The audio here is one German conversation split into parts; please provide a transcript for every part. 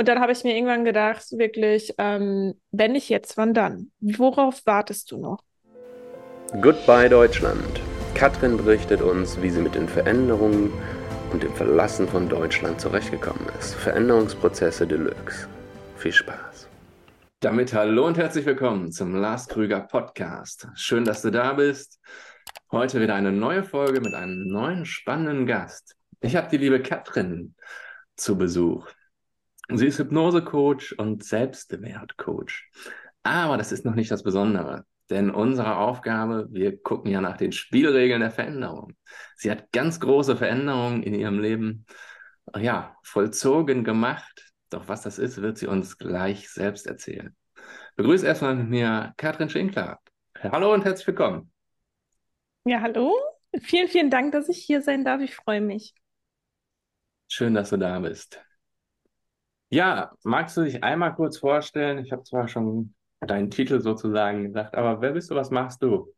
Und dann habe ich mir irgendwann gedacht, wirklich, ähm, wenn nicht jetzt, wann dann? Worauf wartest du noch? Goodbye Deutschland. Katrin berichtet uns, wie sie mit den Veränderungen und dem Verlassen von Deutschland zurechtgekommen ist. Veränderungsprozesse Deluxe. Viel Spaß. Damit hallo und herzlich willkommen zum Lars Krüger Podcast. Schön, dass du da bist. Heute wieder eine neue Folge mit einem neuen spannenden Gast. Ich habe die liebe Katrin zu Besuch. Sie ist Hypnosecoach und Selbstwertcoach. Aber das ist noch nicht das Besondere. Denn unsere Aufgabe, wir gucken ja nach den Spielregeln der Veränderung. Sie hat ganz große Veränderungen in ihrem Leben, ja, vollzogen gemacht. Doch was das ist, wird sie uns gleich selbst erzählen. Begrüße erstmal mit mir Katrin Schinkler. Hallo und herzlich willkommen. Ja, hallo. Vielen, vielen Dank, dass ich hier sein darf. Ich freue mich. Schön, dass du da bist. Ja, magst du dich einmal kurz vorstellen? Ich habe zwar schon deinen Titel sozusagen gesagt, aber wer bist du, was machst du?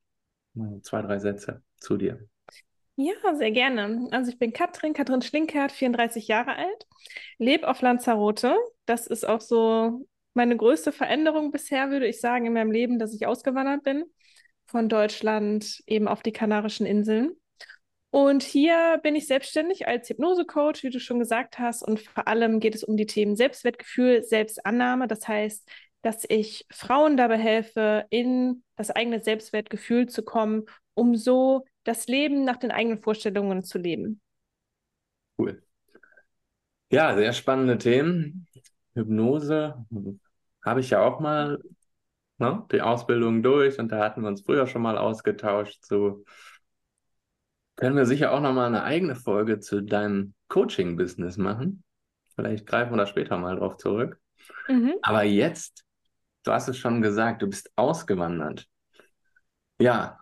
Zwei, drei Sätze zu dir. Ja, sehr gerne. Also ich bin Katrin, Katrin Schlinkert, 34 Jahre alt, lebe auf Lanzarote. Das ist auch so meine größte Veränderung bisher, würde ich sagen, in meinem Leben, dass ich ausgewandert bin von Deutschland eben auf die Kanarischen Inseln. Und hier bin ich selbstständig als Hypnosecoach, wie du schon gesagt hast. Und vor allem geht es um die Themen Selbstwertgefühl, Selbstannahme. Das heißt, dass ich Frauen dabei helfe, in das eigene Selbstwertgefühl zu kommen, um so das Leben nach den eigenen Vorstellungen zu leben. Cool. Ja, sehr spannende Themen. Hypnose habe ich ja auch mal ne, die Ausbildung durch und da hatten wir uns früher schon mal ausgetauscht zu können wir sicher auch nochmal eine eigene Folge zu deinem Coaching-Business machen. Vielleicht greifen wir da später mal drauf zurück. Mhm. Aber jetzt, du hast es schon gesagt, du bist ausgewandert. Ja,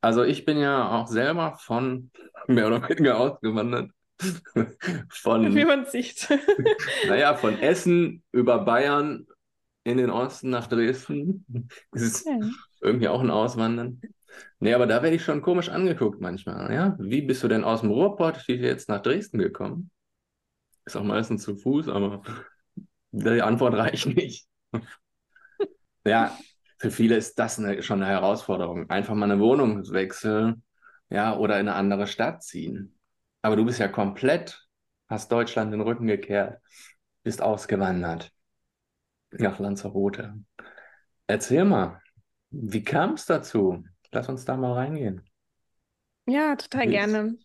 also ich bin ja auch selber von mehr oder weniger ausgewandert. von, Wie man sieht. naja, von Essen über Bayern in den Osten nach Dresden. Das ist ja. irgendwie auch ein Auswandern. Nee, aber da werde ich schon komisch angeguckt manchmal. Ja? Wie bist du denn aus dem Ruhrpott jetzt nach Dresden gekommen? Ist auch meistens zu Fuß, aber die Antwort reicht nicht. ja, für viele ist das eine, schon eine Herausforderung. Einfach mal eine Wohnung wechseln, ja, oder in eine andere Stadt ziehen. Aber du bist ja komplett, hast Deutschland den Rücken gekehrt, bist ausgewandert nach Lanzarote. Erzähl mal, wie kam es dazu? Lass uns da mal reingehen. Ja, total Willst. gerne.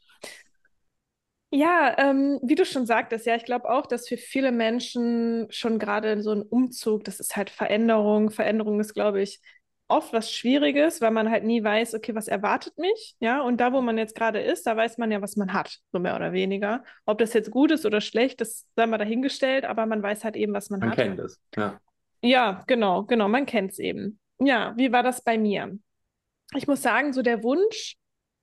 Ja, ähm, wie du schon sagtest, ja, ich glaube auch, dass für viele Menschen schon gerade so ein Umzug, das ist halt Veränderung. Veränderung ist, glaube ich, oft was Schwieriges, weil man halt nie weiß, okay, was erwartet mich, ja, und da, wo man jetzt gerade ist, da weiß man ja, was man hat, so mehr oder weniger. Ob das jetzt gut ist oder schlecht, das sei mal dahingestellt, aber man weiß halt eben, was man, man hat. Man kennt es, ja. Ja, genau, genau, man kennt es eben. Ja, wie war das bei mir? Ich muss sagen, so der Wunsch,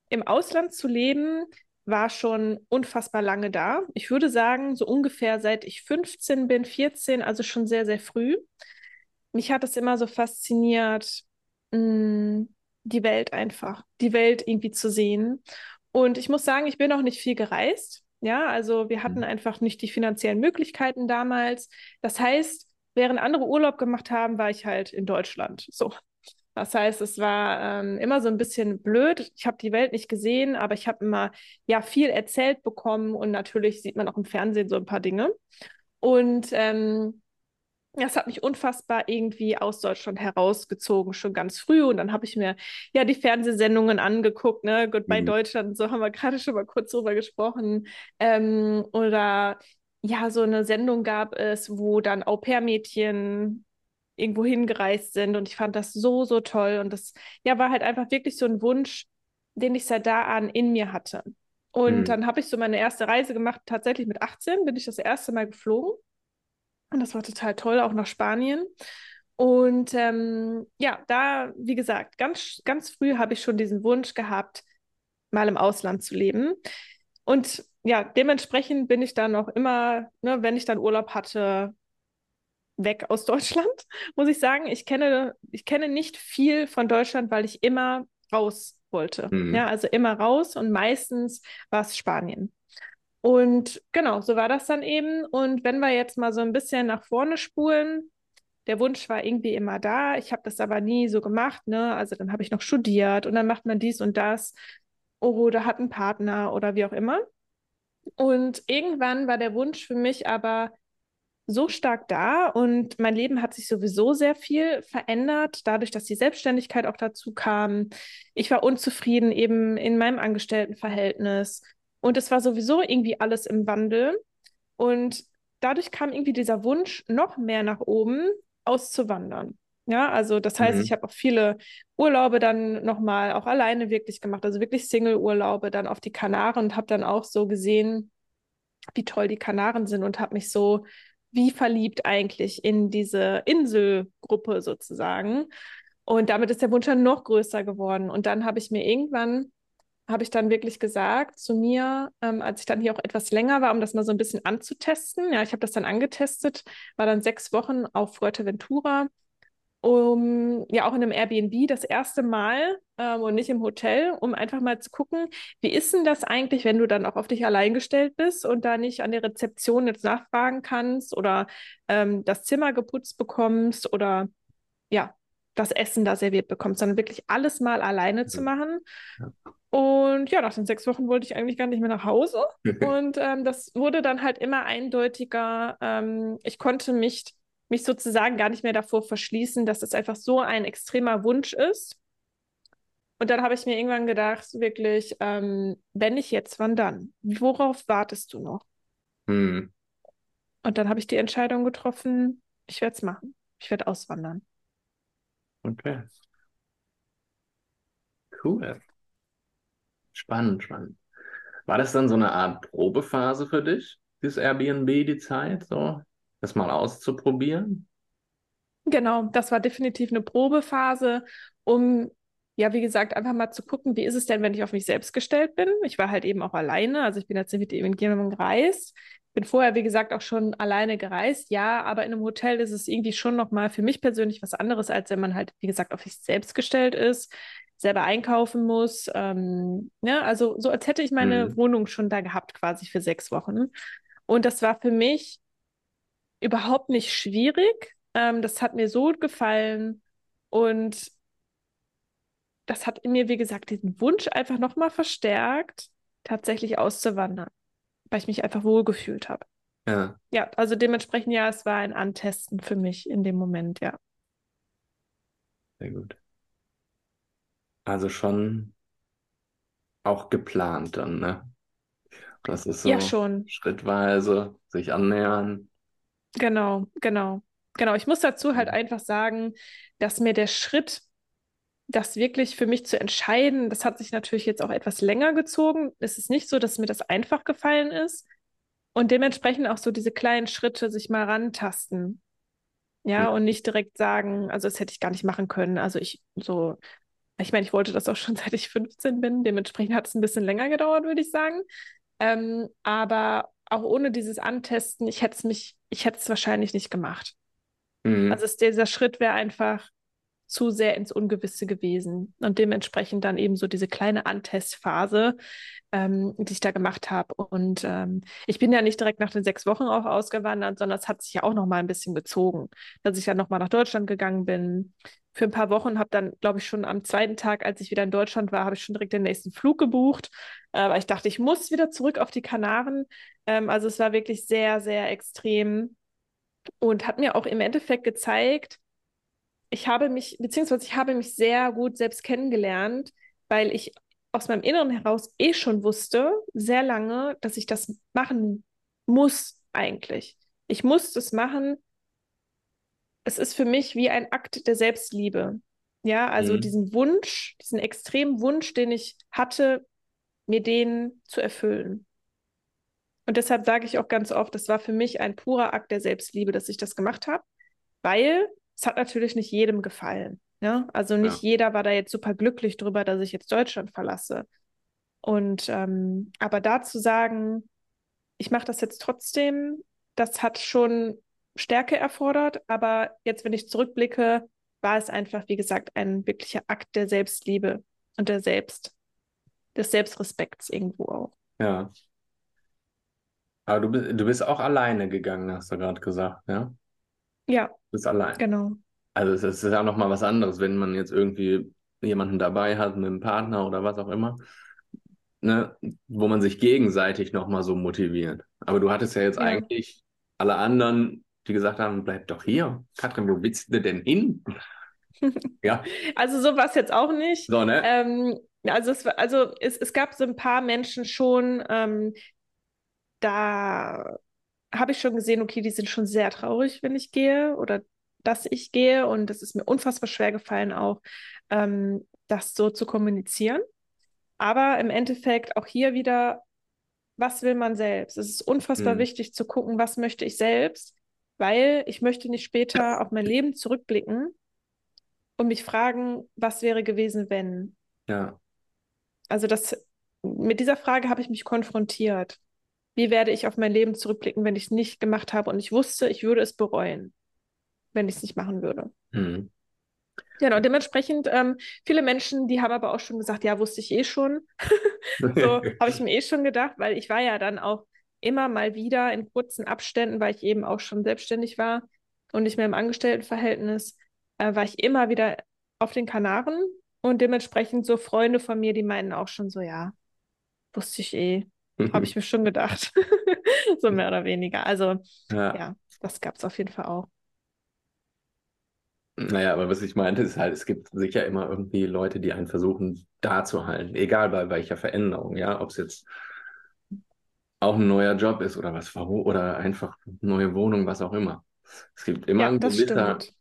im Ausland zu leben, war schon unfassbar lange da. Ich würde sagen, so ungefähr seit ich 15 bin, 14, also schon sehr, sehr früh. Mich hat es immer so fasziniert, mh, mm, die Welt einfach, die Welt irgendwie zu sehen. Und ich muss sagen, ich bin auch nicht viel gereist. Ja, also wir hatten mhm. einfach nicht die finanziellen Möglichkeiten damals. Das heißt, während andere Urlaub gemacht haben, war ich halt in Deutschland. So, das heißt, es war ähm, immer so ein bisschen blöd. Ich habe die Welt nicht gesehen, aber ich habe immer ja viel erzählt bekommen und natürlich sieht man auch im Fernsehen so ein paar Dinge. Und ähm, das hat mich unfassbar irgendwie aus Deutschland herausgezogen, schon ganz früh. Und dann habe ich mir ja die Fernsehsendungen angeguckt, ne? Goodbye mhm. Deutschland, so haben wir gerade schon mal kurz drüber gesprochen. Ähm, oder ja, so eine Sendung gab es, wo dann Au-pair-Mädchen irgendwo hingereist sind. Und ich fand das so, so toll. Und das ja, war halt einfach wirklich so ein Wunsch, den ich seit da an in mir hatte. Und mhm. dann habe ich so meine erste Reise gemacht, tatsächlich mit 18 bin ich das erste Mal geflogen. Und das war total toll, auch nach Spanien. Und ähm, ja, da, wie gesagt, ganz, ganz früh habe ich schon diesen Wunsch gehabt, mal im Ausland zu leben. Und ja, dementsprechend bin ich dann auch immer, ne, wenn ich dann Urlaub hatte, weg aus Deutschland, muss ich sagen. Ich kenne, ich kenne nicht viel von Deutschland, weil ich immer raus wollte. Mhm. Ja, also immer raus und meistens war es Spanien. Und genau, so war das dann eben. Und wenn wir jetzt mal so ein bisschen nach vorne spulen, der Wunsch war irgendwie immer da. Ich habe das aber nie so gemacht, ne? Also dann habe ich noch studiert und dann macht man dies und das oder hat einen Partner oder wie auch immer. Und irgendwann war der Wunsch für mich aber so stark da und mein Leben hat sich sowieso sehr viel verändert, dadurch, dass die Selbstständigkeit auch dazu kam. Ich war unzufrieden eben in meinem Angestelltenverhältnis und es war sowieso irgendwie alles im Wandel und dadurch kam irgendwie dieser Wunsch noch mehr nach oben auszuwandern. Ja, also das heißt, mhm. ich habe auch viele Urlaube dann nochmal auch alleine wirklich gemacht, also wirklich Single-Urlaube dann auf die Kanaren und habe dann auch so gesehen, wie toll die Kanaren sind und habe mich so wie verliebt eigentlich in diese Inselgruppe sozusagen. Und damit ist der Wunsch dann noch größer geworden. Und dann habe ich mir irgendwann, habe ich dann wirklich gesagt zu mir, ähm, als ich dann hier auch etwas länger war, um das mal so ein bisschen anzutesten. Ja, ich habe das dann angetestet, war dann sechs Wochen auf Fuerteventura um ja auch in einem Airbnb das erste Mal ähm, und nicht im Hotel, um einfach mal zu gucken, wie ist denn das eigentlich, wenn du dann auch auf dich allein gestellt bist und da nicht an der Rezeption jetzt nachfragen kannst oder ähm, das Zimmer geputzt bekommst oder ja, das Essen da serviert bekommst, sondern wirklich alles mal alleine zu machen. Ja. Und ja, nach den sechs Wochen wollte ich eigentlich gar nicht mehr nach Hause. und ähm, das wurde dann halt immer eindeutiger. Ähm, ich konnte mich mich sozusagen gar nicht mehr davor verschließen, dass es einfach so ein extremer Wunsch ist. Und dann habe ich mir irgendwann gedacht, wirklich, ähm, wenn nicht jetzt, wann dann? Worauf wartest du noch? Hm. Und dann habe ich die Entscheidung getroffen, ich werde es machen. Ich werde auswandern. Okay. Cool. Spannend, spannend. War das dann so eine Art Probephase für dich, dieses Airbnb, die Zeit? So? Das mal auszuprobieren? Genau, das war definitiv eine Probephase, um ja, wie gesagt, einfach mal zu gucken, wie ist es denn, wenn ich auf mich selbst gestellt bin. Ich war halt eben auch alleine, also ich bin jetzt nicht mit jemandem gereist. Bin vorher, wie gesagt, auch schon alleine gereist, ja, aber in einem Hotel ist es irgendwie schon nochmal für mich persönlich was anderes, als wenn man halt, wie gesagt, auf sich selbst gestellt ist, selber einkaufen muss. Ähm, ja, also so als hätte ich meine mhm. Wohnung schon da gehabt, quasi für sechs Wochen. Und das war für mich überhaupt nicht schwierig. Ähm, das hat mir so gefallen und das hat in mir, wie gesagt, diesen Wunsch einfach nochmal verstärkt, tatsächlich auszuwandern, weil ich mich einfach wohlgefühlt habe. Ja. Ja, also dementsprechend, ja, es war ein Antesten für mich in dem Moment, ja. Sehr gut. Also schon auch geplant dann, ne? Das ist so ja, schon. schrittweise sich annähern, Genau, genau. Genau, ich muss dazu halt mhm. einfach sagen, dass mir der Schritt, das wirklich für mich zu entscheiden, das hat sich natürlich jetzt auch etwas länger gezogen. Es ist nicht so, dass mir das einfach gefallen ist. Und dementsprechend auch so diese kleinen Schritte sich mal rantasten. Ja, mhm. und nicht direkt sagen, also das hätte ich gar nicht machen können. Also ich so, ich meine, ich wollte das auch schon seit ich 15 bin. Dementsprechend hat es ein bisschen länger gedauert, würde ich sagen. Ähm, aber auch ohne dieses Antesten, ich hätte es mich, ich hätte es wahrscheinlich nicht gemacht. Mhm. Also es, dieser Schritt wäre einfach zu sehr ins Ungewisse gewesen. Und dementsprechend dann eben so diese kleine Antestphase, ähm, die ich da gemacht habe. Und ähm, ich bin ja nicht direkt nach den sechs Wochen auch ausgewandert, sondern es hat sich ja auch noch mal ein bisschen gezogen, dass ich dann noch mal nach Deutschland gegangen bin für ein paar Wochen, habe dann, glaube ich, schon am zweiten Tag, als ich wieder in Deutschland war, habe ich schon direkt den nächsten Flug gebucht, äh, weil ich dachte, ich muss wieder zurück auf die Kanaren. Ähm, also es war wirklich sehr, sehr extrem und hat mir auch im Endeffekt gezeigt, ich habe mich, beziehungsweise ich habe mich sehr gut selbst kennengelernt, weil ich aus meinem Inneren heraus eh schon wusste, sehr lange, dass ich das machen muss eigentlich. Ich muss das machen, es ist für mich wie ein Akt der Selbstliebe. Ja, also mhm. diesen Wunsch, diesen extremen Wunsch, den ich hatte, mir den zu erfüllen. Und deshalb sage ich auch ganz oft, das war für mich ein purer Akt der Selbstliebe, dass ich das gemacht habe, weil es hat natürlich nicht jedem gefallen. Ja? Also nicht ja. jeder war da jetzt super glücklich drüber, dass ich jetzt Deutschland verlasse. Und ähm, aber da zu sagen, ich mache das jetzt trotzdem, das hat schon Stärke erfordert, aber jetzt, wenn ich zurückblicke, war es einfach, wie gesagt, ein wirklicher Akt der Selbstliebe und der Selbst, des Selbstrespekts irgendwo auch. Ja. Aber du bist, du bist auch alleine gegangen, hast du gerade gesagt, ja? Ja, Du bist allein. genau. Also es ist ja noch mal was anderes, wenn man jetzt irgendwie jemanden dabei hat, mit einem Partner oder was auch immer, ne, wo man sich gegenseitig noch mal so motiviert. Aber du hattest ja jetzt Ja. eigentlich alle anderen, die gesagt haben, bleib doch hier. Katrin, wo willst du denn hin? Ja, Also so war es jetzt auch nicht. so, ne? Ähm, also es, also es, es gab so ein paar Menschen schon, ähm, da habe ich schon gesehen, okay, die sind schon sehr traurig, wenn ich gehe oder dass ich gehe. Und es ist mir unfassbar schwer gefallen, auch ähm, das so zu kommunizieren. Aber im Endeffekt auch hier wieder, was will man selbst? Es ist unfassbar Hm. wichtig zu gucken, was möchte ich selbst, weil ich möchte nicht später auf mein Leben zurückblicken und mich fragen, was wäre gewesen, wenn. Ja. Also das, mit dieser Frage habe ich mich konfrontiert. Wie werde ich auf mein Leben zurückblicken, wenn ich es nicht gemacht habe und ich wusste, ich würde es bereuen, wenn ich es nicht machen würde? Hm. Genau, dementsprechend, ähm, viele Menschen, die haben aber auch schon gesagt, ja, wusste ich eh schon. So habe ich mir eh schon gedacht, weil ich war ja dann auch immer mal wieder in kurzen Abständen, weil ich eben auch schon selbstständig war und nicht mehr im Angestelltenverhältnis, äh, war ich immer wieder auf den Kanaren und dementsprechend so Freunde von mir, die meinten auch schon so, ja, wusste ich eh, habe ich mir schon gedacht. So mehr oder weniger. Also Ja. ja, das gab es auf jeden Fall auch. Naja, aber was ich meinte, ist halt, es gibt sicher immer irgendwie Leute, die einen versuchen, da zu halten, egal bei welcher Veränderung, ja, ob es jetzt auch ein neuer Job ist oder was, oder einfach neue Wohnung, was auch immer. Es gibt immer Ja, einen stimmt.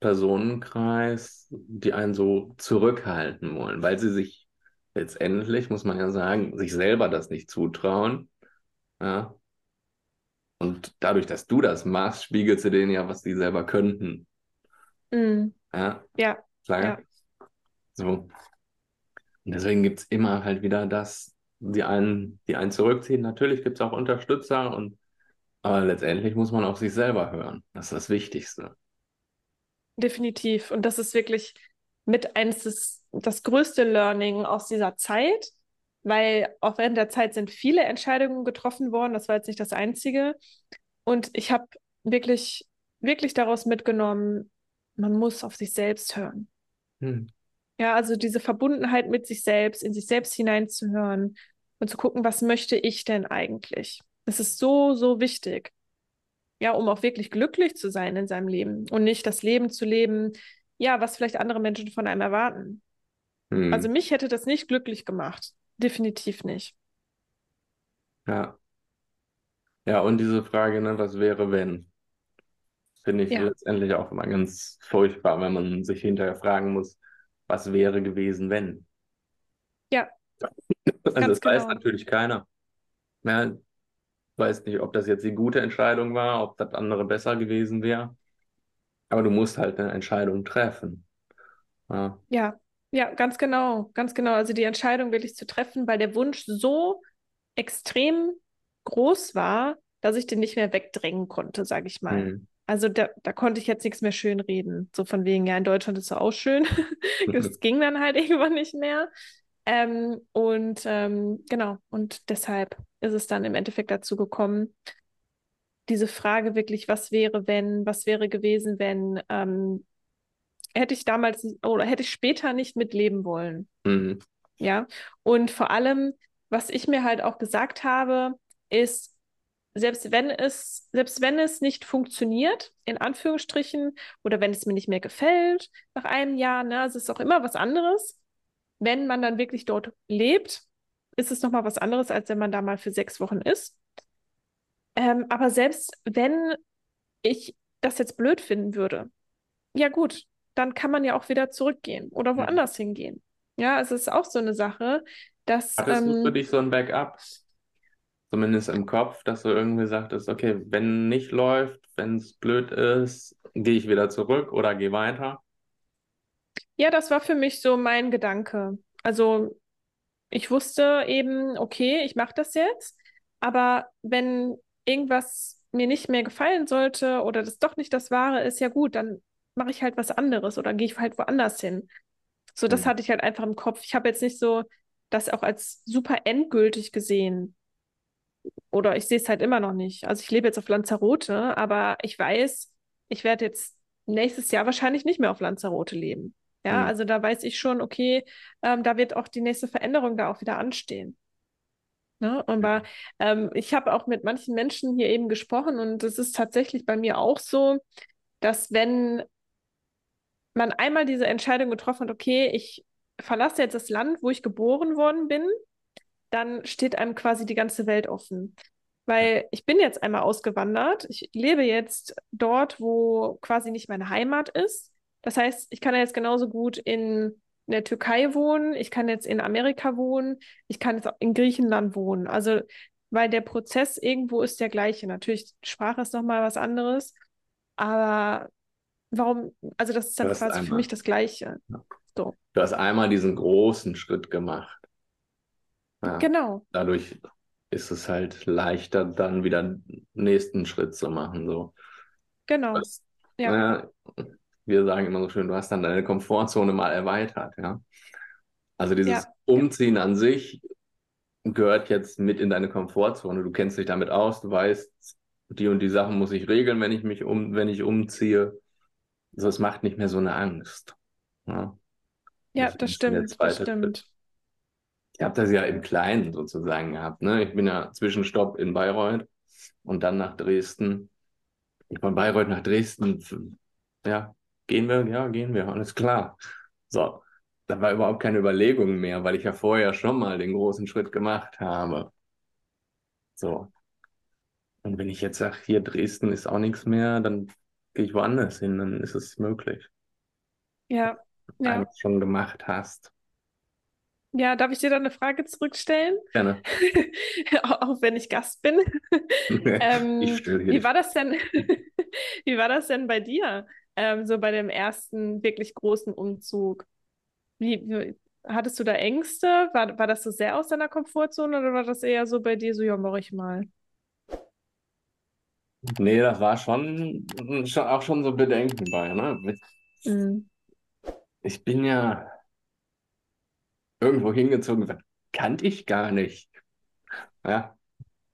Personenkreis, die einen so zurückhalten wollen, weil sie sich letztendlich, muss man ja sagen, sich selber das nicht zutrauen. Ja. Und dadurch, dass du das machst, spiegelst du denen ja, was die selber könnten. Mm, Ja, ja, ja. So. Und deswegen gibt es immer halt wieder das, die einen, die einen zurückziehen. Natürlich gibt es auch Unterstützer und aber letztendlich muss man auf sich selber hören. Das ist das Wichtigste. Definitiv. Und das ist wirklich mit eins des, das größte Learning aus dieser Zeit, weil auch während der Zeit sind viele Entscheidungen getroffen worden. Das war jetzt nicht das einzige. Und ich habe wirklich, wirklich daraus mitgenommen, man muss auf sich selbst hören. Hm. Ja, also diese Verbundenheit mit sich selbst, in sich selbst hineinzuhören und zu gucken, was möchte ich denn eigentlich? Das ist so, so wichtig. Ja, um auch wirklich glücklich zu sein in seinem Leben und nicht das Leben zu leben, ja, was vielleicht andere Menschen von einem erwarten. Hm. Also mich hätte das nicht glücklich gemacht. Definitiv nicht. Ja. Ja, und diese Frage, ne, was wäre, wenn? Finde ich Ja. letztendlich auch immer ganz furchtbar, wenn man sich hinterher fragen muss, was wäre gewesen, wenn? Und ganz das weiß genau. natürlich keiner. Ja, weiß nicht, ob das jetzt die gute Entscheidung war, ob das andere besser gewesen wäre. Aber du musst halt eine Entscheidung treffen. Ja. Ja, ja, ganz genau, ganz genau. Also die Entscheidung wirklich zu treffen, weil der Wunsch so extrem groß war, dass ich den nicht mehr wegdrängen konnte, sage ich mal. Hm. Also da, da konnte ich jetzt nichts mehr schön reden. So von wegen, ja, in Deutschland ist es auch schön. Das ging dann halt irgendwann nicht mehr. Ähm, und ähm, genau, und deshalb ist es dann im Endeffekt dazu gekommen, diese Frage wirklich, was wäre, wenn, was wäre gewesen, wenn, ähm, hätte ich damals oder hätte ich später nicht mitleben wollen. Hm. Ja, und vor allem, was ich mir halt auch gesagt habe, ist, selbst wenn es, selbst wenn es nicht funktioniert, in Anführungsstrichen, oder wenn es mir nicht mehr gefällt nach einem Jahr, ne, es ist auch immer was anderes. Wenn man dann wirklich dort lebt, ist es nochmal was anderes, als wenn man da mal für sechs Wochen ist. Ähm, aber selbst wenn ich das jetzt blöd finden würde, ja gut, dann kann man ja auch wieder zurückgehen oder Hm. woanders hingehen. Ja, es ist auch so eine Sache, dass Hattest du für ähm, dich so ein Backup? Zumindest im Kopf, dass du irgendwie sagtest, okay, wenn nicht läuft, wenn es blöd ist, gehe ich wieder zurück oder gehe weiter. Ja, das war für mich so mein Gedanke. Also ich wusste eben, okay, ich mache das jetzt, aber wenn irgendwas mir nicht mehr gefallen sollte oder das doch nicht das Wahre ist, ja gut, dann mache ich halt was anderes oder gehe ich halt woanders hin. So, das Hm. hatte ich halt einfach im Kopf. Ich habe jetzt nicht so das auch als super endgültig gesehen. oder ich sehe es halt immer noch nicht. Also ich lebe jetzt auf Lanzarote, aber ich weiß, ich werde jetzt nächstes Jahr wahrscheinlich nicht mehr auf Lanzarote leben. Ja, Mhm. also da weiß ich schon, okay, ähm, da wird auch die nächste Veränderung da auch wieder anstehen. Ne? Aber ähm, ich habe auch mit manchen Menschen hier eben gesprochen und es ist tatsächlich bei mir auch so, dass wenn man einmal diese Entscheidung getroffen hat, okay, ich verlasse jetzt das Land, wo ich geboren worden bin, dann steht einem quasi die ganze Welt offen. Weil ich bin jetzt einmal ausgewandert. Ich lebe jetzt dort, wo quasi nicht meine Heimat ist. Das heißt, ich kann ja jetzt genauso gut in, in der Türkei wohnen, ich kann jetzt in Amerika wohnen, ich kann jetzt auch in Griechenland wohnen. Also, weil der Prozess irgendwo ist der gleiche. Natürlich, Sprache ist nochmal was anderes, aber warum, also das ist dann quasi für einmal. mich das Gleiche. Du hast einmal diesen großen Schritt gemacht. Ja. Genau. Dadurch ist es halt leichter, dann wieder den nächsten Schritt zu machen. So. Genau. Was, Ja. naja, wir sagen immer so schön, du hast dann deine Komfortzone mal erweitert, ja. Also dieses Ja. Umziehen an sich gehört jetzt mit in deine Komfortzone. Du kennst dich damit aus, du weißt, die und die Sachen muss ich regeln, wenn ich mich um, wenn ich umziehe. Also es macht nicht mehr so eine Angst. Ja, Ja, Das das stimmt, das Schritt. stimmt. Ich habe das ja im Kleinen sozusagen gehabt. Ne? Ich bin ja Zwischenstopp in Bayreuth und dann nach Dresden. Von Bayreuth nach Dresden, ja, gehen wir? Ja, gehen wir, alles klar. So, da war überhaupt keine Überlegung mehr, weil ich ja vorher schon mal den großen Schritt gemacht habe. So. Und wenn ich jetzt sage, hier Dresden ist auch nichts mehr, dann gehe ich woanders hin, dann ist es möglich. Ja, ja. Einmal schon gemacht hast. Ja, darf ich dir da eine Frage zurückstellen? Gerne. Auch wenn ich Gast bin. Ähm, Ich stelle hier wie war das denn, wie war das denn bei dir, ähm, so bei dem ersten wirklich großen Umzug? Wie, wie, hattest du da Ängste? War, war das so sehr aus deiner Komfortzone oder war das eher so bei dir so, ja, mach ich mal? Nee, das war schon, schon auch schon so Bedenken bei, ne? Mhm. Ich bin ja irgendwo hingezogen, kannte ich gar nicht. Ja,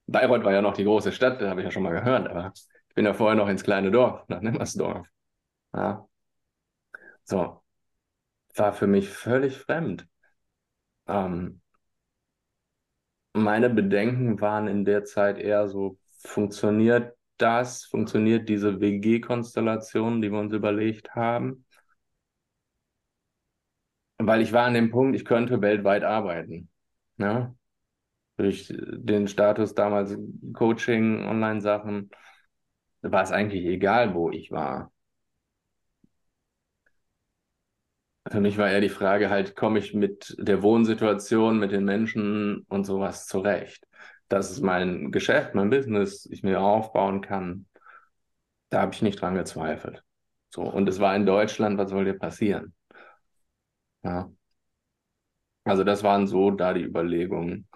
Bayreuth war ja noch die große Stadt, das habe ich ja schon mal gehört, aber ich bin ja vorher noch ins kleine Dorf, nach Nemmersdorf. Ja, so, war für mich völlig fremd. Ähm, meine Bedenken waren in der Zeit eher so, funktioniert das, funktioniert diese WG-Konstellation, die wir uns überlegt haben? Weil ich war an dem Punkt, ich könnte weltweit arbeiten. Ja? Durch den Status damals Coaching, Online-Sachen, war es eigentlich egal, wo ich war. Für mich war eher die Frage halt, komme ich mit der Wohnsituation, mit den Menschen und sowas zurecht? Das ist mein Geschäft, mein Business, ich mir aufbauen kann. Da habe ich nicht dran gezweifelt. So, und es war in Deutschland, was soll dir passieren? Ja. Also das waren so da die Überlegungen.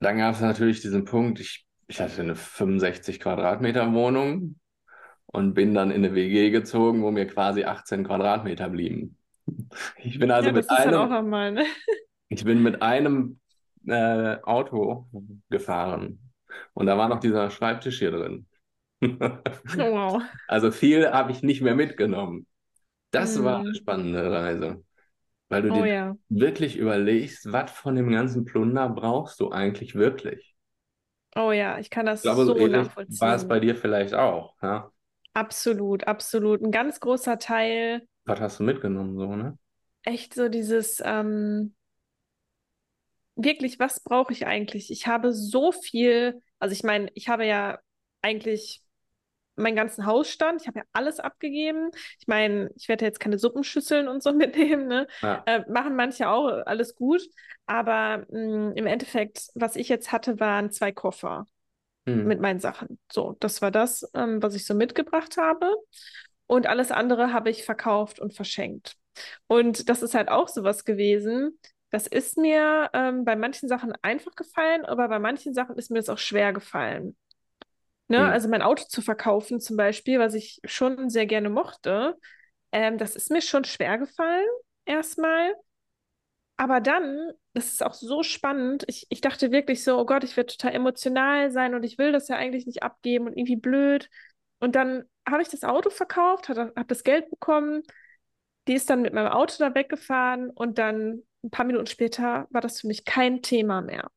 Dann gab es natürlich diesen Punkt, ich, ich hatte eine 65 Quadratmeter Wohnung und bin dann in eine WG gezogen, wo mir quasi 18 Quadratmeter blieben. Ich bin also Ja, mit einem, nochmal, ne? ich bin mit einem äh, Auto gefahren und da war noch dieser Schreibtisch hier drin. Oh, wow. Also viel habe ich nicht mehr mitgenommen. Das war eine spannende Reise, weil du Oh dir ja. wirklich überlegst, was von dem ganzen Plunder brauchst du eigentlich wirklich? Oh ja, ich kann das Ich glaube, so so ähnlich war es nachvollziehen. bei dir vielleicht auch. Ja? Absolut, absolut. Ein ganz großer Teil, Was hast du mitgenommen, so, ne? echt so dieses, ähm, wirklich, was brauche ich eigentlich? Ich habe so viel, also ich meine, ich habe ja eigentlich meinen ganzen Hausstand, ich habe ja alles abgegeben. Ich meine, ich werde jetzt keine Suppenschüsseln und so mitnehmen, ne? Ja. Äh, machen manche auch, alles gut. Aber mh, im Endeffekt, was ich jetzt hatte, waren zwei Koffer Hm. mit meinen Sachen. So, das war das, ähm, was ich so mitgebracht habe. Und alles andere habe ich verkauft und verschenkt. Und das ist halt auch sowas gewesen. Das ist mir ähm, bei manchen Sachen einfach gefallen, aber bei manchen Sachen ist mir das auch schwer gefallen. Ne? Hm. Also mein Auto zu verkaufen zum Beispiel, was ich schon sehr gerne mochte, ähm, das ist mir schon schwer gefallen, erstmal. Aber dann, das ist auch so spannend, ich, ich dachte wirklich so, oh Gott, ich werde total emotional sein und ich will das ja eigentlich nicht abgeben und irgendwie blöd. Und dann habe ich das Auto verkauft, habe hab das Geld bekommen, die ist dann mit meinem Auto da weggefahren und dann ein paar Minuten später war das für mich kein Thema mehr.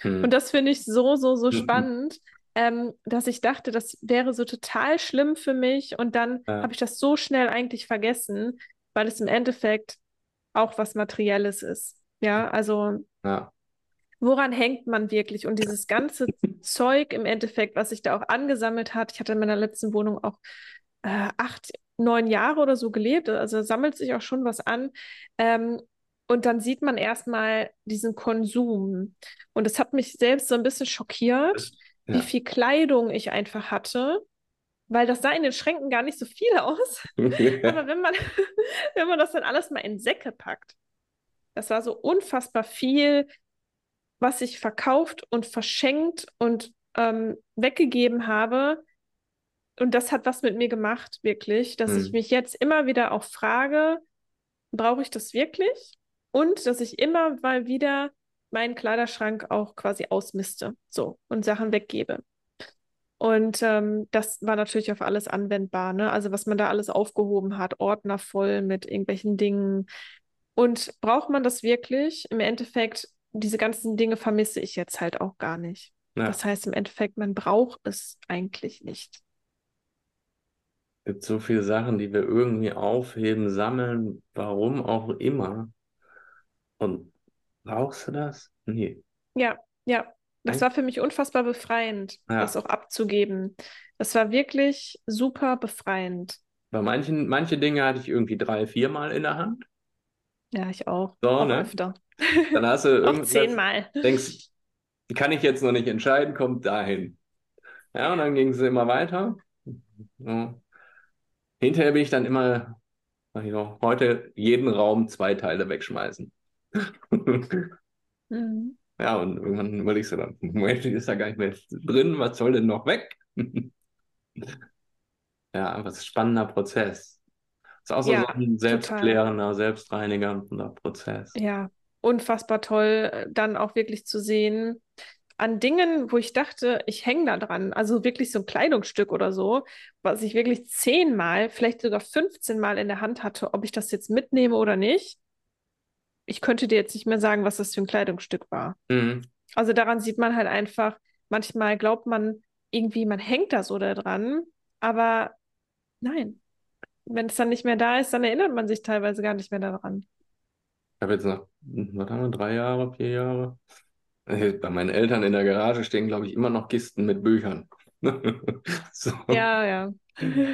Hm. Und das finde ich so, so, so mhm. spannend, ähm, dass ich dachte, das wäre so total schlimm für mich. Und dann ja. habe ich das so schnell eigentlich vergessen, weil es im Endeffekt auch was Materielles ist. Ja, also ja. woran hängt man wirklich? Und dieses ganze Zeug im Endeffekt, was sich da auch angesammelt hat, ich hatte in meiner letzten Wohnung auch äh, acht, neun Jahre oder so gelebt, also sammelt sich auch schon was an. Ähm, und dann sieht man erstmal diesen Konsum. Und es hat mich selbst so ein bisschen schockiert, ja. wie viel Kleidung ich einfach hatte weil das sah in den Schränken gar nicht so viel aus. Aber wenn man, wenn man das dann alles mal in Säcke packt, das war so unfassbar viel, was ich verkauft und verschenkt und ähm, weggegeben habe. Und das hat was mit mir gemacht, wirklich, dass hm. ich mich jetzt immer wieder auch frage, brauche ich das wirklich? Und dass ich immer mal wieder meinen Kleiderschrank auch quasi ausmiste, so und Sachen weggebe. Und ähm, das war natürlich auf alles anwendbar. Ne? Also was man da alles aufgehoben hat, Ordner voll mit irgendwelchen Dingen. Und braucht man das wirklich? Im Endeffekt, diese ganzen Dinge vermisse ich jetzt halt auch gar nicht. Ja. Das heißt im Endeffekt, man braucht es eigentlich nicht. Es gibt so viele Sachen, die wir irgendwie aufheben, sammeln, warum auch immer. Und brauchst du das? Nee. Ja, ja, das war für mich unfassbar befreiend, ja. das auch abzugeben. Das war wirklich super befreiend. Bei manchen, manche Dinge hatte ich irgendwie drei, viermal in der Hand. Ja, ich auch. So, auch ne? öfter. Dann hast du irgendwas. zehnmal. Denkst, kann ich jetzt noch nicht entscheiden, kommt dahin. Ja, und dann ging es immer weiter. Ja. Hinterher bin ich dann immer, ja, heute jeden Raum zwei Teile wegschmeißen. mhm. Ja, und irgendwann überlegst du dann, Moment, ist da gar nicht mehr drin, was soll denn noch weg? ja, einfach ein spannender Prozess. Das ist auch so, ja, so ein selbstklärender, total. selbstreinigender Prozess. Ja, unfassbar toll, dann auch wirklich zu sehen, an Dingen, wo ich dachte, ich hänge da dran. Also wirklich so ein Kleidungsstück oder so, was ich wirklich zehnmal, vielleicht sogar 15 Mal in der Hand hatte, ob ich das jetzt mitnehme oder nicht ich könnte dir jetzt nicht mehr sagen, was das für ein Kleidungsstück war. Mhm. Also daran sieht man halt einfach, manchmal glaubt man irgendwie, man hängt da so da dran, aber nein. Wenn es dann nicht mehr da ist, dann erinnert man sich teilweise gar nicht mehr daran. Ich habe jetzt noch, was haben wir, drei Jahre, vier Jahre? Äh, bei meinen Eltern in der Garage stehen, glaube ich, immer noch Kisten mit Büchern. so. Ja, ja.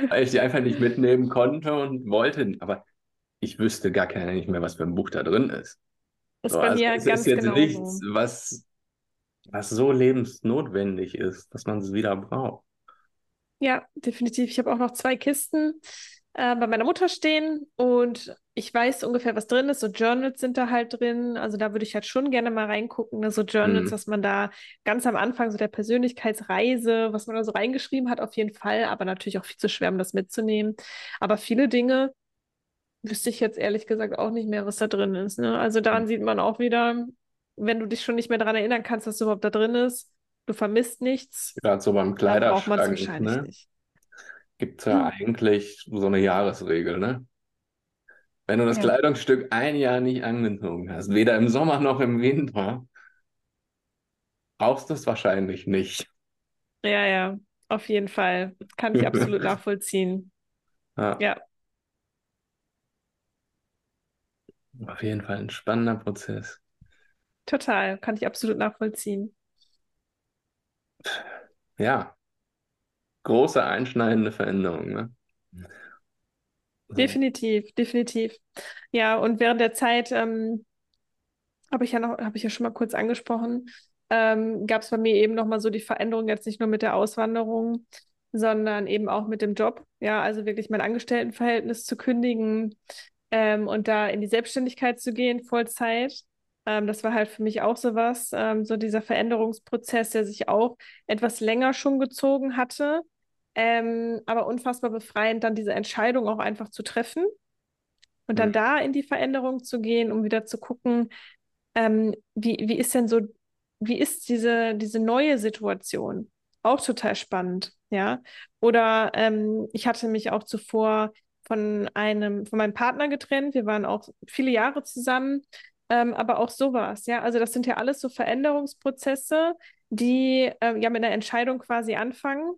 Weil ich die einfach nicht mitnehmen konnte und wollte. Aber ich wüsste gar keiner nicht mehr, was für ein Buch da drin ist. Das so, bei also mir es ganz ist jetzt genau nichts, so. was, was so lebensnotwendig ist, dass man es wieder braucht. Ja, definitiv. Ich habe auch noch zwei Kisten äh, bei meiner Mutter stehen und ich weiß ungefähr, was drin ist. So Journals sind da halt drin. Also da würde ich halt schon gerne mal reingucken. Ne? So Journals, mhm. dass man da ganz am Anfang so der Persönlichkeitsreise, was man da so reingeschrieben hat, auf jeden Fall. Aber natürlich auch viel zu schwer, um das mitzunehmen. Aber viele Dinge, wüsste ich jetzt ehrlich gesagt auch nicht mehr, was da drin ist. Ne? Also daran mhm. sieht man auch wieder, wenn du dich schon nicht mehr daran erinnern kannst, was überhaupt da drin ist, du vermisst nichts. Gerade so beim Kleiderschrank. braucht man es wahrscheinlich ne? nicht. Gibt es ja hm. eigentlich so eine Jahresregel, ne? Wenn du das ja. Kleidungsstück ein Jahr nicht angezogen hast, weder im Sommer noch im Winter, brauchst du es wahrscheinlich nicht. Ja, ja, auf jeden Fall. Kann ich absolut nachvollziehen. Ja. ja. Auf jeden Fall ein spannender Prozess. Total, kann ich absolut nachvollziehen. Ja, große einschneidende Veränderung. Ne? Definitiv, definitiv. Ja, und während der Zeit ähm, habe ich ja noch, habe ich ja schon mal kurz angesprochen, ähm, gab es bei mir eben noch mal so die Veränderung jetzt nicht nur mit der Auswanderung, sondern eben auch mit dem Job. Ja, also wirklich mein Angestelltenverhältnis zu kündigen, ähm, und da in die Selbstständigkeit zu gehen, Vollzeit. Ähm, das war halt für mich auch so was, ähm, so dieser Veränderungsprozess, der sich auch etwas länger schon gezogen hatte, ähm, aber unfassbar befreiend, dann diese Entscheidung auch einfach zu treffen. Und dann Mhm. da in die Veränderung zu gehen, um wieder zu gucken, ähm, wie, wie ist denn so, wie ist diese, diese neue Situation? Auch total spannend, ja. Oder ähm, ich hatte mich auch zuvor von einem, von meinem Partner getrennt. Wir waren auch viele Jahre zusammen, ähm, aber auch sowas, ja. Also das sind ja alles so Veränderungsprozesse, die ähm, ja mit einer Entscheidung quasi anfangen.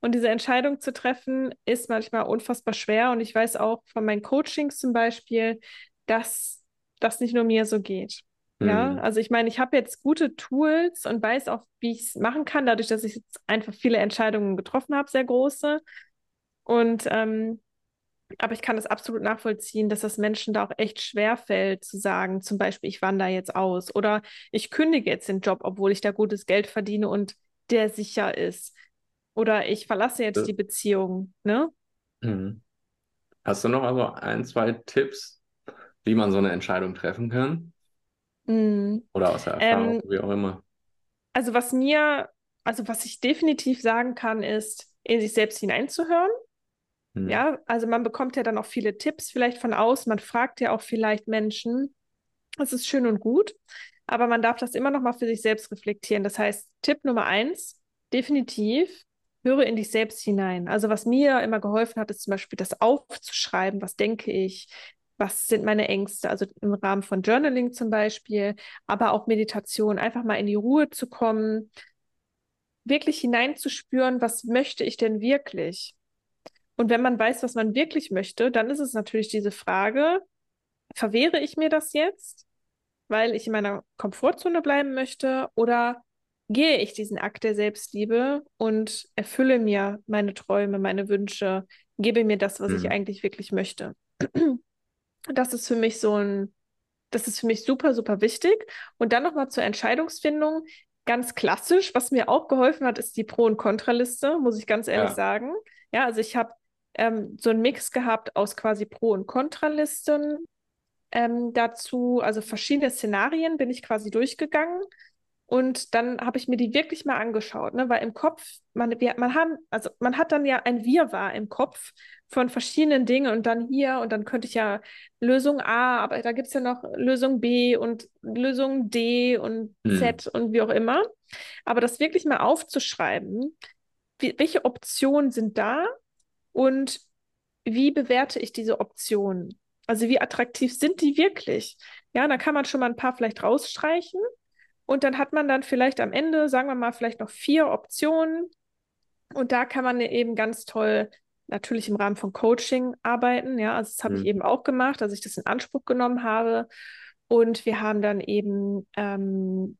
Und diese Entscheidung zu treffen, ist manchmal unfassbar schwer. Und ich weiß auch von meinen Coachings zum Beispiel, dass das nicht nur mir so geht. Ja, Mhm. also ich meine, ich habe jetzt gute Tools und weiß auch, wie ich es machen kann, dadurch, dass ich jetzt einfach viele Entscheidungen getroffen habe, sehr große. Und ähm, aber ich kann das absolut nachvollziehen, dass das Menschen da auch echt schwer fällt, zu sagen, zum Beispiel, ich wandere jetzt aus oder ich kündige jetzt den Job, obwohl ich da gutes Geld verdiene und der sicher ist. Oder ich verlasse jetzt Ja. die Beziehung, ne? Mhm. Hast du noch also ein, zwei Tipps, wie man so eine Entscheidung treffen kann? Mm. Oder aus der Erfahrung, Ähm, wie auch immer. Also was mir, also was ich definitiv sagen kann, ist, in sich selbst hineinzuhören. Mhm. Ja, also man bekommt ja dann auch viele Tipps vielleicht von außen, man fragt ja auch vielleicht Menschen. Das ist schön und gut, aber man darf das immer noch mal für sich selbst reflektieren. Das heißt, Tipp Nummer eins, definitiv, höre in dich selbst hinein. Also was mir immer geholfen hat, ist zum Beispiel das aufzuschreiben, was denke ich, was sind meine Ängste, also im Rahmen von Journaling zum Beispiel, aber auch Meditation, einfach mal in die Ruhe zu kommen, wirklich hineinzuspüren, was möchte ich denn wirklich? Und wenn man weiß, was man wirklich möchte, dann ist es natürlich diese Frage, verwehre ich mir das jetzt, weil ich in meiner Komfortzone bleiben möchte, oder gehe ich diesen Akt der Selbstliebe und erfülle mir meine Träume, meine Wünsche, gebe mir das, was ich Mhm. eigentlich wirklich möchte. Das ist für mich so ein, das ist für mich super, super wichtig. Und dann nochmal zur Entscheidungsfindung. Ganz klassisch, was mir auch geholfen hat, ist die Pro- und Kontraliste, muss ich ganz ehrlich Ja. sagen. Ja, also ich habe ähm, so einen Mix gehabt aus quasi Pro- und Kontralisten ähm, dazu, also verschiedene Szenarien bin ich quasi durchgegangen. Und dann habe ich mir die wirklich mal angeschaut, ne? Weil im Kopf, man, wir, man, haben, also man hat dann ja ein Wirrwarr im Kopf von verschiedenen Dingen und dann hier und dann könnte ich ja Lösung A, aber da gibt es ja noch Lösung B und Lösung D und Hm. Z und wie auch immer. Aber das wirklich mal aufzuschreiben, wie, welche Optionen sind da und wie bewerte ich diese Optionen? Also wie attraktiv sind die wirklich? Ja, dann kann man schon mal ein paar vielleicht rausstreichen und dann hat man dann vielleicht am Ende, sagen wir mal, vielleicht noch vier Optionen und da kann man eben ganz toll natürlich im Rahmen von Coaching arbeiten. Ja, also das habe ich Hm. eben auch gemacht, dass ich das in Anspruch genommen habe und wir haben dann eben ähm,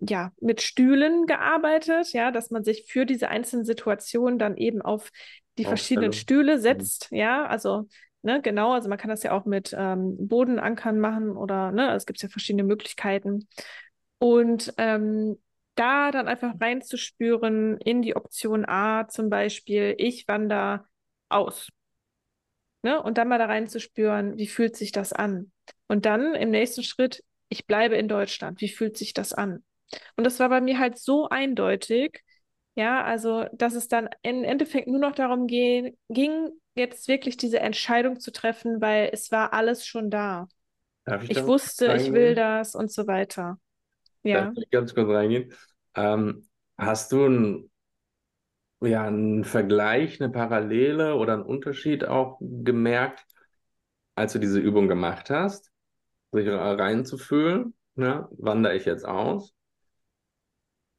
ja, mit Stühlen gearbeitet, ja, dass man sich für diese einzelnen Situationen dann eben auf die verschiedenen. Stühle setzt, ja, also, ne, genau, also man kann das ja auch mit ähm, Bodenankern machen oder, ne, es gibt ja verschiedene Möglichkeiten. Und ähm, da dann einfach reinzuspüren in die Option A zum Beispiel, ich wandere aus. Ne? Und dann mal da reinzuspüren, wie fühlt sich das an? Und dann im nächsten Schritt, ich bleibe in Deutschland, wie fühlt sich das an? Und das war bei mir halt so eindeutig, ja, also, dass es dann im Endeffekt nur noch darum ge ging, jetzt wirklich diese Entscheidung zu treffen, weil es war alles schon da. Darf ich Ich wusste, ich will reingehen? das und so weiter. Darf Ja. ich ganz kurz reingehen? Ähm, hast du einen, ja, einen Vergleich, eine Parallele oder einen Unterschied auch gemerkt, als du diese Übung gemacht hast, sich reinzufühlen, ne? Wandere ich jetzt aus?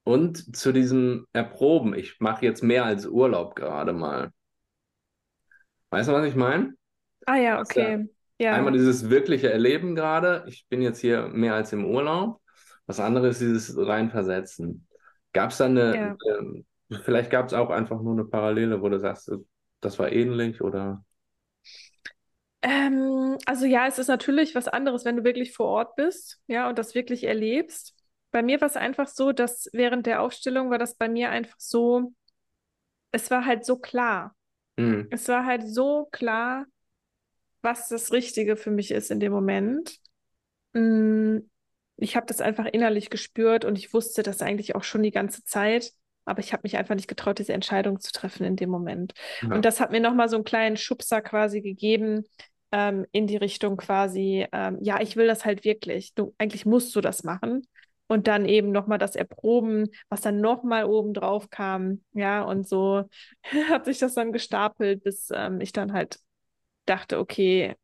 Und zu diesem Erproben, ich mache jetzt mehr als Urlaub gerade mal. Weißt du, was ich meine? Ah ja, okay. Ja. einmal dieses wirkliche Erleben gerade, ich bin jetzt hier mehr als im Urlaub. Das andere ist dieses Reinversetzen. Gab es da eine, Ja. ähm, vielleicht gab es auch einfach nur eine Parallele, wo du sagst, das war ähnlich oder? Ähm, also ja, es ist natürlich was anderes, wenn du wirklich vor Ort bist, ja, und das wirklich erlebst. Bei mir war es einfach so, dass während der Aufstellung war das bei mir einfach so, es war halt so klar. Hm. Es war halt so klar, was das Richtige für mich ist in dem Moment. Mm, Ich habe das einfach innerlich gespürt und ich wusste das eigentlich auch schon die ganze Zeit, aber ich habe mich einfach nicht getraut, diese Entscheidung zu treffen in dem Moment. Ja. Und das hat mir nochmal so einen kleinen Schubser quasi gegeben, ähm, in die Richtung quasi, ähm, ja, ich will das halt wirklich. Du, eigentlich musst du das machen. Und dann eben nochmal das Erproben, was dann nochmal oben drauf kam. Ja, und so hat sich das dann gestapelt, bis ähm, ich dann halt dachte, okay,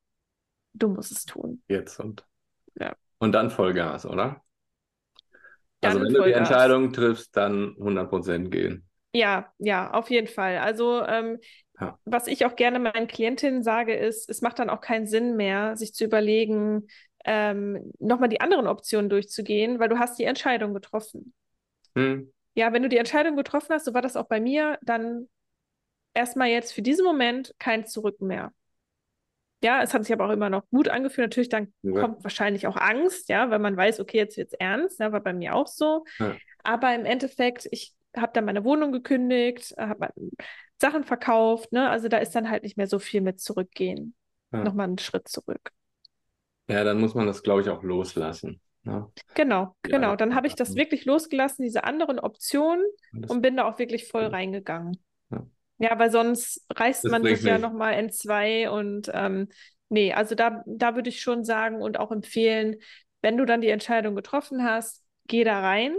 du musst es tun. Jetzt und. Ja. Und dann Vollgas, oder? Dann also wenn du die Vollgas. Entscheidung triffst, dann 100% gehen. Ja, ja, auf jeden Fall. Also, ähm, Ja. was ich auch gerne meinen Klientinnen sage, ist, es macht dann auch keinen Sinn mehr, sich zu überlegen, ähm, nochmal die anderen Optionen durchzugehen, weil du hast die Entscheidung getroffen. Hm. Ja, wenn du die Entscheidung getroffen hast, so war das auch bei mir, dann erstmal jetzt für diesen Moment kein Zurück mehr. Ja, es hat sich aber auch immer noch gut angefühlt. Natürlich, dann Ja. kommt wahrscheinlich auch Angst, ja, weil man weiß, okay, jetzt wird's ernst, ja, war bei mir auch so. Ja. Aber im Endeffekt, ich habe dann meine Wohnung gekündigt, habe Sachen verkauft, ne? Also da ist dann halt nicht mehr so viel mit zurückgehen. Ja. Nochmal einen Schritt zurück. Ja, dann muss man das, glaube ich, auch loslassen. Ne? Genau, Ja, genau. Dann habe ich das wirklich losgelassen, diese anderen Optionen, Und bin da auch wirklich voll reingegangen. Ja. Ja, weil sonst reißt Das man sich ja nochmal in zwei und ähm, nee, also da, da würde ich schon sagen und auch empfehlen, wenn du dann die Entscheidung getroffen hast, geh da rein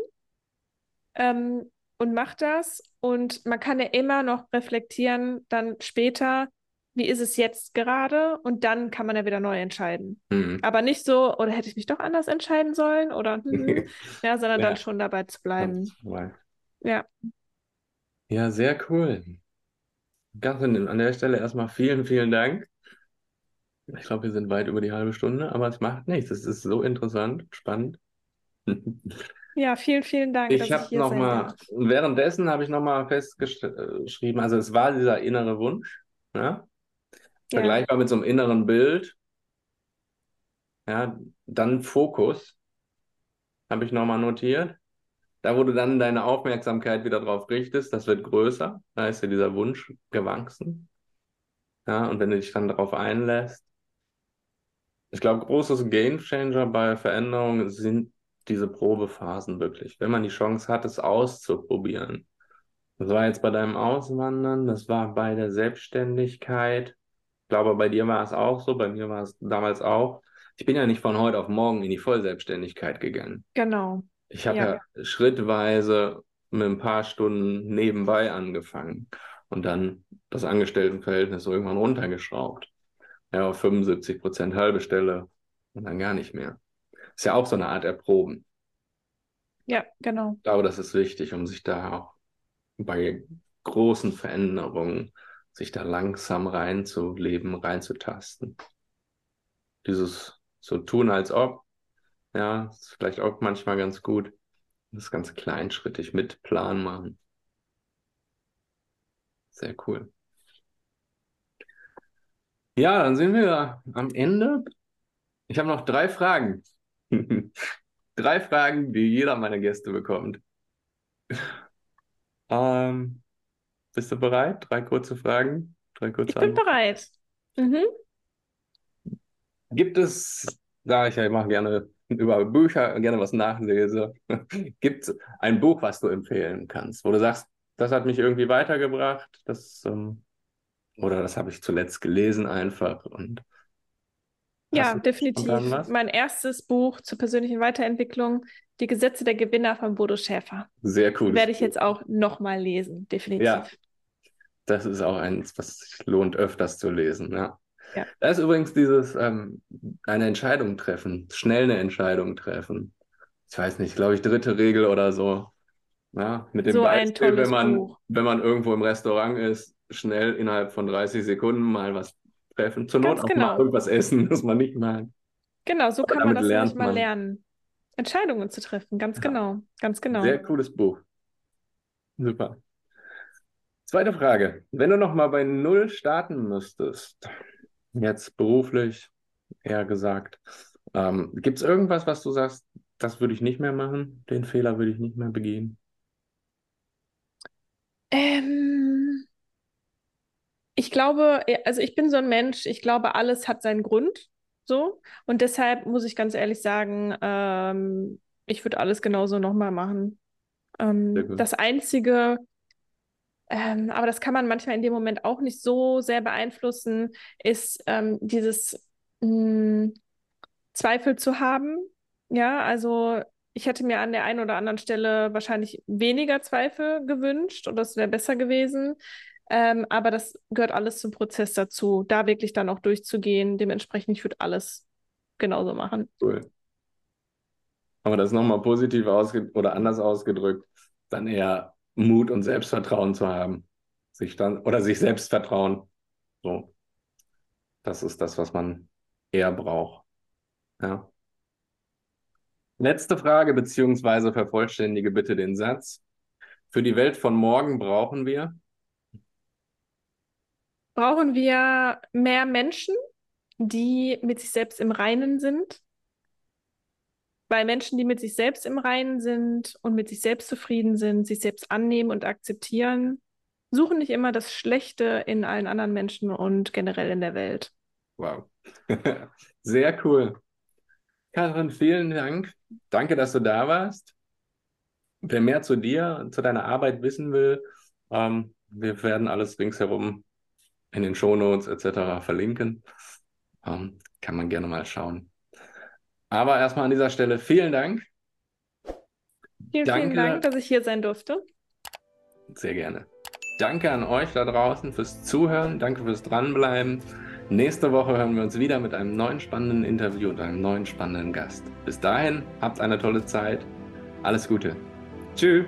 ähm, und mach das. Und man kann ja immer noch reflektieren, dann später, wie ist es jetzt gerade? Und dann kann man ja wieder neu entscheiden. Hm. Aber nicht so, oder hätte ich mich doch anders entscheiden sollen? Oder hm, ja, sondern Ja. dann schon dabei zu bleiben. Ja. Ja, sehr cool. Katrin, an der Stelle erstmal vielen, vielen Dank. Ich glaube, wir sind weit über die halbe Stunde, aber es macht nichts. Es ist so interessant, spannend. Ja, vielen, vielen Dank, Ich habe hier noch sein mal, darf. währenddessen habe ich noch mal festgeschrieben, also es war dieser innere Wunsch, ja, Ja, vergleichbar mit so einem inneren Bild, ja, dann Fokus, habe ich noch mal notiert. Da, wo du dann deine Aufmerksamkeit wieder drauf richtest, das wird größer, da ist ja dieser Wunsch gewachsen, ja, und wenn du dich dann darauf einlässt, ich glaube, großes Gamechanger bei Veränderungen sind diese Probephasen wirklich. Wenn man die Chance hat, es auszuprobieren. Das war jetzt bei deinem Auswandern, das war bei der Selbstständigkeit. Ich glaube, bei dir war es auch so, bei mir war es damals auch. Ich bin ja nicht von heute auf morgen in die Vollselbstständigkeit gegangen. genau. Ich habe Ja. ja schrittweise mit ein paar Stunden nebenbei angefangen und dann das Angestelltenverhältnis irgendwann runtergeschraubt. Ja, auf 75 Prozent halbe Stelle und dann gar nicht mehr. Ist ja auch so eine Art Erproben. Ja, genau. Ich glaube, das ist wichtig, um sich da auch bei großen Veränderungen sich da langsam reinzuleben, reinzutasten. Dieses so tun, als ob, ja, ist vielleicht auch manchmal ganz gut. Das ganz kleinschrittig mit Plan machen. Sehr cool. Ja, dann sind wir am Ende. Ich habe noch drei Fragen. Drei Fragen, die jeder meiner Gäste bekommt. Ähm, bist du bereit? Drei kurze Fragen, drei Ich kurze bin Antworten. bereit. Mhm. Gibt es, da ich ja immer gerne über Bücher gerne was nachlese, gibt es ein Buch, was du empfehlen kannst, wo du sagst, das hat mich irgendwie weitergebracht, das, ähm, oder das habe ich zuletzt gelesen einfach und Ja, definitiv. Mein erstes Buch zur persönlichen Weiterentwicklung, Die Gesetze der Gewinner von Bodo Schäfer. Sehr cooles Werde ich jetzt auch nochmal lesen, definitiv. Ja. Das ist auch eins, was sich lohnt, öfters zu lesen, ja. Ja. Da ist übrigens dieses, ähm, eine Entscheidung treffen, schnell eine Entscheidung treffen. Ich weiß nicht, glaube ich, dritte Regel oder so. Ja, mit dem So Beispiel, wenn man, Buch. wenn man irgendwo im Restaurant ist, schnell innerhalb von 30 Sekunden mal was treffen. Zur Ganz Not auch genau. mal irgendwas essen, das man nicht mag. Genau, so kann man das nämlich mal lernen. Entscheidungen zu treffen, ganz Ja. genau, ganz genau. Sehr cooles Buch. Super. Zweite Frage. Wenn du noch mal bei Null starten müsstest, jetzt beruflich eher gesagt, ähm, gibt es irgendwas, was du sagst, das würde ich nicht mehr machen, den Fehler würde ich nicht mehr begehen? Ähm, ich glaube, äh, also ich bin so ein Mensch, ich glaube, alles hat seinen Grund, so. Und deshalb muss ich ganz ehrlich sagen, ähm, ich würde alles genauso nochmal machen. Ähm, das Einzige, ähm, aber das kann man manchmal in dem Moment auch nicht so sehr beeinflussen, ist ähm, dieses mh, hm, Zweifel zu haben. Ja, also ich hätte mir an der einen oder anderen Stelle wahrscheinlich weniger Zweifel gewünscht und das wäre besser gewesen. Ähm, aber das gehört alles zum Prozess dazu, da wirklich dann auch durchzugehen. Dementsprechend, ich würde alles genauso machen. Cool. Aber das nochmal positiv ausge oder anders ausgedrückt, dann eher Mut und Selbstvertrauen zu haben. Sich dann, oder sich selbst vertrauen. So. Das ist das, was man eher braucht. Ja. Letzte Frage, beziehungsweise vervollständige bitte den Satz. Für die Welt von morgen brauchen wir? Brauchen wir mehr Menschen, die mit sich selbst im Reinen sind. Weil Menschen, die mit sich selbst im Reinen sind und mit sich selbst zufrieden sind, sich selbst annehmen und akzeptieren, suchen nicht immer das Schlechte in allen anderen Menschen und generell in der Welt. Wow. Sehr cool. Karin, vielen Dank. Danke, dass du da warst. Wer mehr zu dir, zu deiner Arbeit wissen will, ähm, wir werden alles ringsherum in den Shownotes etc. verlinken. Ähm, kann man gerne mal schauen. Aber erstmal an dieser Stelle vielen Dank. Vielen, Danke. vielen Dank, dass ich hier sein durfte. Sehr gerne. Danke an euch da draußen fürs Zuhören. Danke fürs Dranbleiben. Nächste Woche hören wir uns wieder mit einem neuen spannenden Interview und einem neuen spannenden Gast. Bis dahin, habt eine tolle Zeit. Alles Gute. Tschüss.